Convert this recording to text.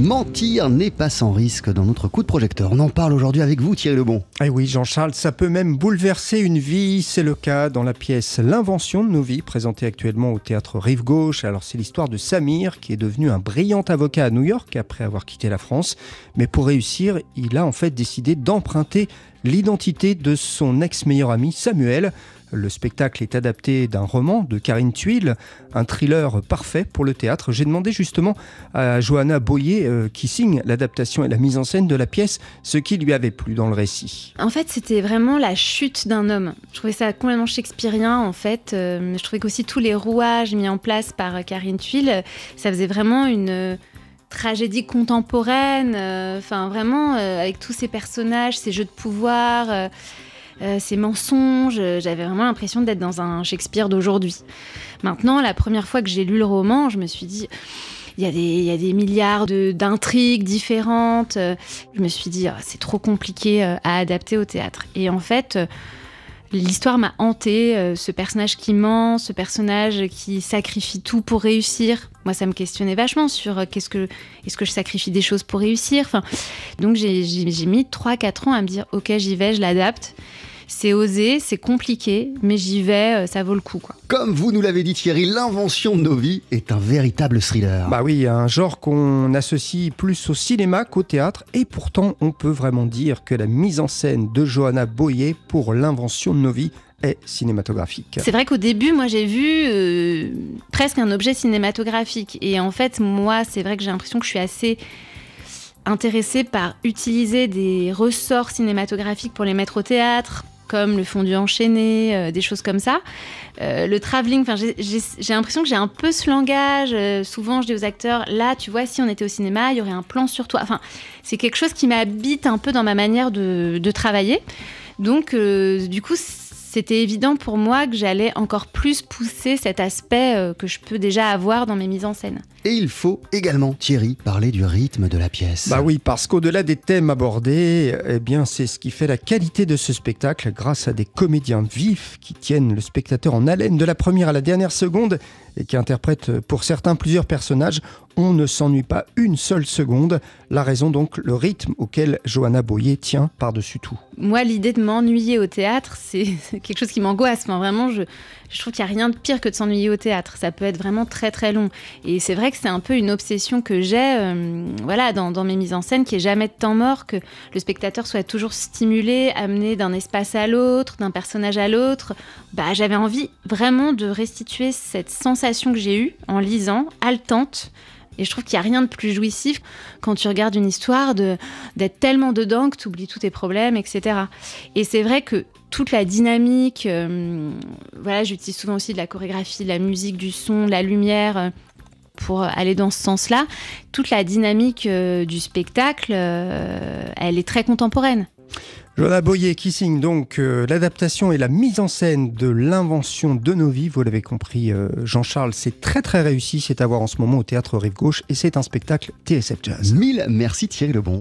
mentir n'est pas sans risque dans notre coup de projecteur. On en parle aujourd'hui avec vous Thierry Lebon. Eh oui Jean-Charles, ça peut même bouleverser une vie. C'est le cas dans la pièce L'invention de nos vies, présentée actuellement au théâtre Rive Gauche. Alors c'est l'histoire de Samir qui est devenu un brillant avocat à New York après avoir quitté la France. Mais pour réussir, il a en fait décidé d'emprunter l'identité de son ex-meilleur ami Samuel. Le spectacle est adapté d'un roman de Karine Tuile, un thriller parfait pour le théâtre. J'ai demandé justement à Johanna Boyer, euh, qui signe l'adaptation et la mise en scène de la pièce, ce qui lui avait plu dans le récit. En fait, c'était vraiment la chute d'un homme. Je trouvais ça complètement shakespearien, en fait. Euh, je trouvais qu'aussi tous les rouages mis en place par Karine Tuile, ça faisait vraiment une tragédie contemporaine, euh, enfin vraiment avec tous ces personnages, ces jeux de pouvoir, euh, ces mensonges. J'avais vraiment l'impression d'être dans un Shakespeare d'aujourd'hui. Maintenant, la première fois que j'ai lu le roman, je me suis dit. Il y, a des, milliards d'intrigues différentes. Je me suis dit, oh, c'est trop compliqué euh, à adapter au théâtre. Et en fait, euh, l'histoire m'a hanté. Ce personnage qui ment, ce personnage qui sacrifie tout pour réussir. Moi, ça me questionnait vachement sur qu'est-ce que est-ce que je sacrifie des choses pour réussir? Donc j'ai mis 3-4 ans à me dire, ok, j'y vais, je l'adapte. C'est osé, c'est compliqué, mais j'y vais, euh, ça vaut le coup. Quoi. Comme vous nous l'avez dit Thierry, l'invention de nos vies est un véritable thriller. Bah oui, un genre qu'on associe plus au cinéma qu'au théâtre, et pourtant on peut vraiment dire que la mise en scène de Johanna Boyer pour l'invention de nos vies est cinématographique. C'est vrai qu'au début, moi j'ai vu euh, presque un objet cinématographique. Et en fait, moi, c'est vrai que j'ai l'impression que je suis assez intéressée par utiliser des ressorts cinématographiques pour les mettre au théâtre, comme le fondu enchaîné, euh, des choses comme ça. Euh, le travelling, j'ai l'impression que j'ai un peu ce langage. Euh, souvent, je dis aux acteurs, là, tu vois, si on était au cinéma, il y aurait un plan sur toi. Enfin, c'est quelque chose qui m'habite un peu dans ma manière de, de travailler. Donc, du coup, c'était évident pour moi que j'allais encore plus pousser cet aspect euh, que je peux déjà avoir dans mes mises en scène. Et il faut également, Thierry, parler du rythme de la pièce. Bah oui, parce qu'au-delà des thèmes abordés, eh bien, c'est ce qui fait la qualité de ce spectacle grâce à des comédiens vifs qui tiennent le spectateur en haleine de la première à la dernière seconde et qui interprètent pour certains plusieurs personnages. On ne s'ennuie pas une seule seconde. La raison donc, le rythme auquel Johanna Boyer tient par-dessus tout. Moi, l'idée de m'ennuyer au théâtre, c'est quelque chose qui m'angoisse. vraiment, je, trouve qu'il n'y a rien de pire que de s'ennuyer au théâtre. Ça peut être vraiment très très long. Et c'est vrai que c'est un peu une obsession que j'ai euh, voilà, dans, mes mises en scène, qui est jamais de temps mort, que le spectateur soit toujours stimulé, amené d'un espace à l'autre, d'un personnage à l'autre. Bah, J'avais envie vraiment de restituer cette sensation que j'ai eue en lisant, haletante. Et je trouve qu'il n'y a rien de plus jouissif quand tu regardes une histoire d'être tellement dedans que tu oublies tous tes problèmes, etc. Et c'est vrai que toute la dynamique, euh, voilà, j'utilise souvent aussi de la chorégraphie, de la musique, du son, de la lumière euh, pour aller dans ce sens-là. Toute la dynamique euh, du spectacle, elle est très contemporaine. Joanna Boyer qui signe donc l'adaptation et la mise en scène de l'invention de nos vies. Vous l'avez compris, Jean-Charles, c'est très très réussi. C'est à voir en ce moment au théâtre Rive Gauche et c'est un spectacle TSF Jazz. Mille merci Thierry Lebon.